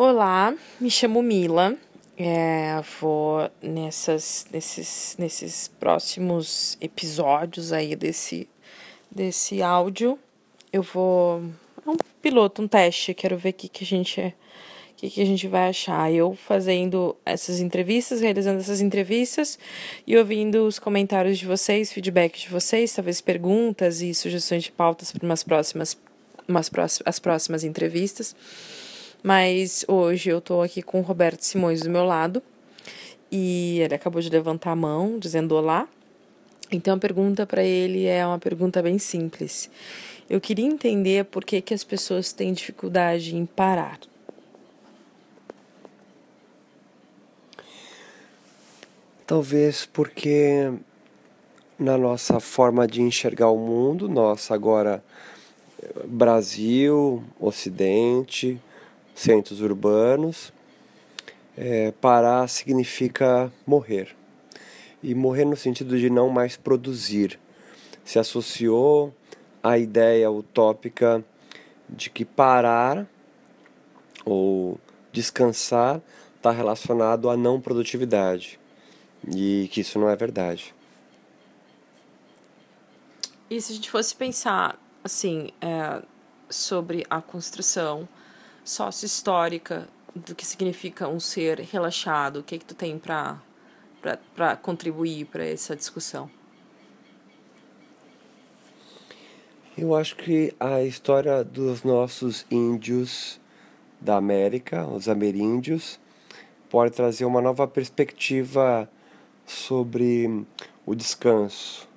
Olá, me chamo Mila. É, vou nessas, nesses, nesses próximos episódios aí desse, desse áudio. Eu vou. É um piloto, um teste. Quero ver o que, que a gente. O que, que a gente vai achar? Eu fazendo essas entrevistas, realizando essas entrevistas e ouvindo os comentários de vocês, feedback de vocês, talvez perguntas e sugestões de pautas para umas próximas, umas próximas, as próximas entrevistas. Mas hoje eu tô aqui com o Roberto Simões do meu lado e ele acabou de levantar a mão dizendo olá. Então a pergunta para ele é uma pergunta bem simples. Eu queria entender por que, que as pessoas têm dificuldade em parar. Talvez porque na nossa forma de enxergar o mundo, nós agora Brasil, Ocidente, centros urbanos. É, parar significa morrer. E morrer no sentido de não mais produzir. Se associou à ideia utópica de que parar ou descansar está relacionado à não produtividade. E que isso não é verdade. E se a gente fosse pensar assim é, sobre a construção sócio-histórica do que significa um ser relaxado? O que, é que tu tem para contribuir para essa discussão? Eu acho que a história dos nossos índios da América, os ameríndios, pode trazer uma nova perspectiva sobre o descanso.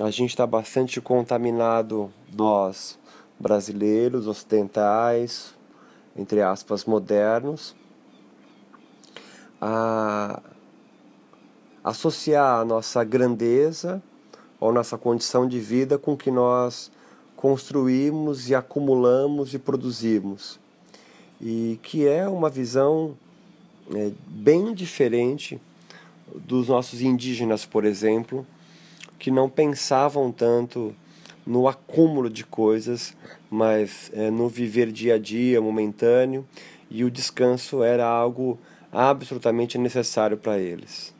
A gente está bastante contaminado, nós, brasileiros, ocidentais, entre aspas, modernos, a associar a nossa grandeza ou nossa condição de vida com o que nós construímos e acumulamos e produzimos. E que é uma visão é, bem diferente dos nossos indígenas, por exemplo, que não pensavam tanto no acúmulo de coisas, mas é, no viver dia a dia, momentâneo, e o descanso era algo absolutamente necessário para eles.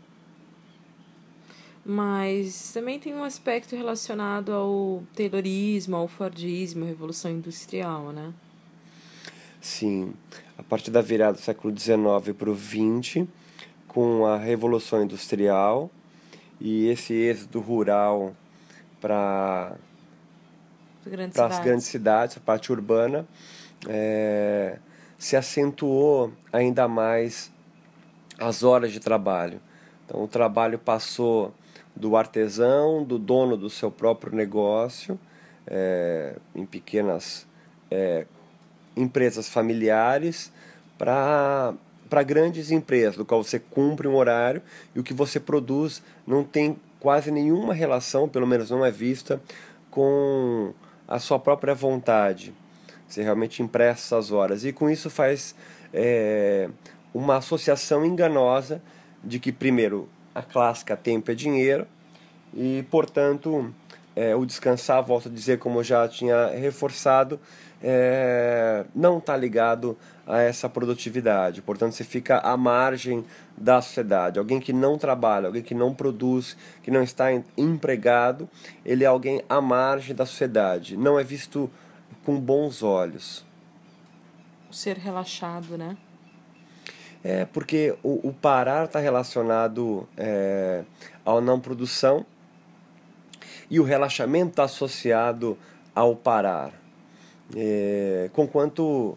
Mas também tem um aspecto relacionado ao Taylorismo, ao Fordismo, Revolução Industrial, né? Sim, a partir da virada do século XIX para o XX, com a Revolução Industrial e esse êxodo rural para para as grandes cidades, a parte urbana, é, se acentuou ainda mais as horas de trabalho. Então, o trabalho passou do artesão, do dono do seu próprio negócio, é, em pequenas é, empresas familiares, para para grandes empresas, do qual você cumpre um horário e o que você produz não tem quase nenhuma relação, pelo menos não é vista, com a sua própria vontade. Você realmente empresta essas horas. E com isso faz é, uma associação enganosa de que, primeiro, a clássica tempo é dinheiro e, portanto, é, o descansar, volto a dizer, como eu já tinha reforçado, é, não está ligado a essa produtividade. Portanto, você fica à margem da sociedade. Alguém que não trabalha, alguém que não produz, que não está empregado, ele é alguém à margem da sociedade. Não é visto com bons olhos. Ser relaxado, né? É, porque o, o parar está relacionado é, à não produção e o relaxamento está associado ao parar. É, conquanto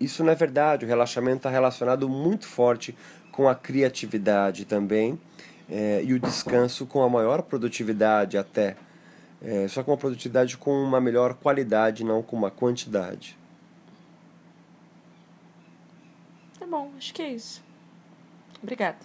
isso não é verdade, o relaxamento está relacionado muito forte com a criatividade também é, e o descanso com a maior produtividade até. É, só com uma produtividade com uma melhor qualidade, não com uma quantidade. Tá bom, acho que é isso. Obrigada.